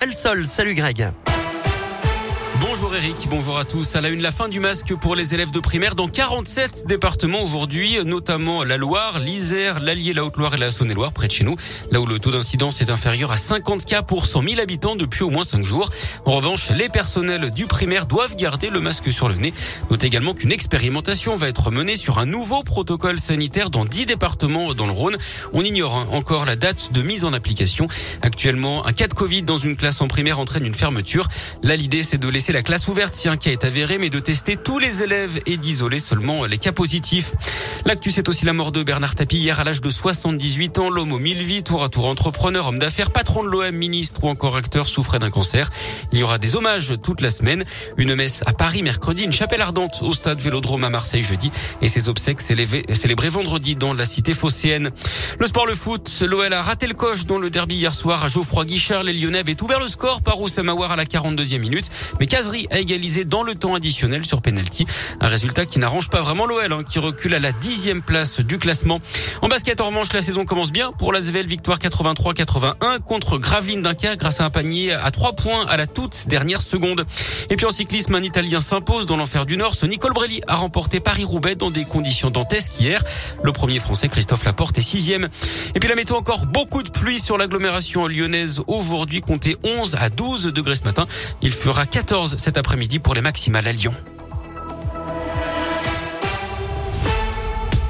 El Sol, salut Greg. Bonjour Eric, bonjour à tous. À la une, la fin du masque pour les élèves de primaire dans 47 départements aujourd'hui, notamment la Loire, l'Isère, l'Allier, la Haute-Loire et la Saône-et-Loire, près de chez nous, là où le taux d'incidence est inférieur à 50 cas pour 100 000 habitants depuis au moins 5 jours. En revanche, les personnels du primaire doivent garder le masque sur le nez. Notez également qu'une expérimentation va être menée sur un nouveau protocole sanitaire dans 10 départements dans le Rhône. On ignore hein, encore la date de mise en application. Actuellement, un cas de Covid dans une classe en primaire entraîne une fermeture. Là, l'idée, c'est de laisser la classe ouverte si un cas est avéré, mais de tester tous les élèves et d'isoler seulement les cas positifs. L'actu, c'est aussi la mort de Bernard Tapie hier à l'âge de 78 ans. L'homme aux mille vies, tour à tour entrepreneur, homme d'affaires, patron de l'OM, ministre ou encore acteur, souffrait d'un cancer. Il y aura des hommages toute la semaine. Une messe à Paris mercredi, une chapelle ardente au stade Vélodrome à Marseille jeudi et ses obsèques célébrées vendredi dans la cité phocéenne. Le sport, le foot, l'OL a raté le coche dans le derby hier soir à Geoffroy Guichard. Les Lyonnais avaient ouvert le score par Oussama à la 42e minute, mais Casery a égalisé dans le temps additionnel sur penalty. Un résultat qui n'arrange pas vraiment l'OL, hein, qui recule à la dixième place du classement. En basket, en revanche, la saison commence bien pour la l'Asvel. Victoire 83-81 contre Gravelines Dunkerque grâce à un panier à trois points à la toute dernière seconde. Et puis en cyclisme, un Italien s'impose dans l'enfer du Nord. Ce Nicole Brelli a remporté Paris-Roubaix dans des conditions dantesques hier. Le premier français, Christophe Laporte, est sixième. Et puis la météo, encore beaucoup de pluie sur l'agglomération lyonnaise aujourd'hui. Comptez 11 à 12 degrés ce matin. Il fera 14 cet après-midi pour les maximales à Lyon.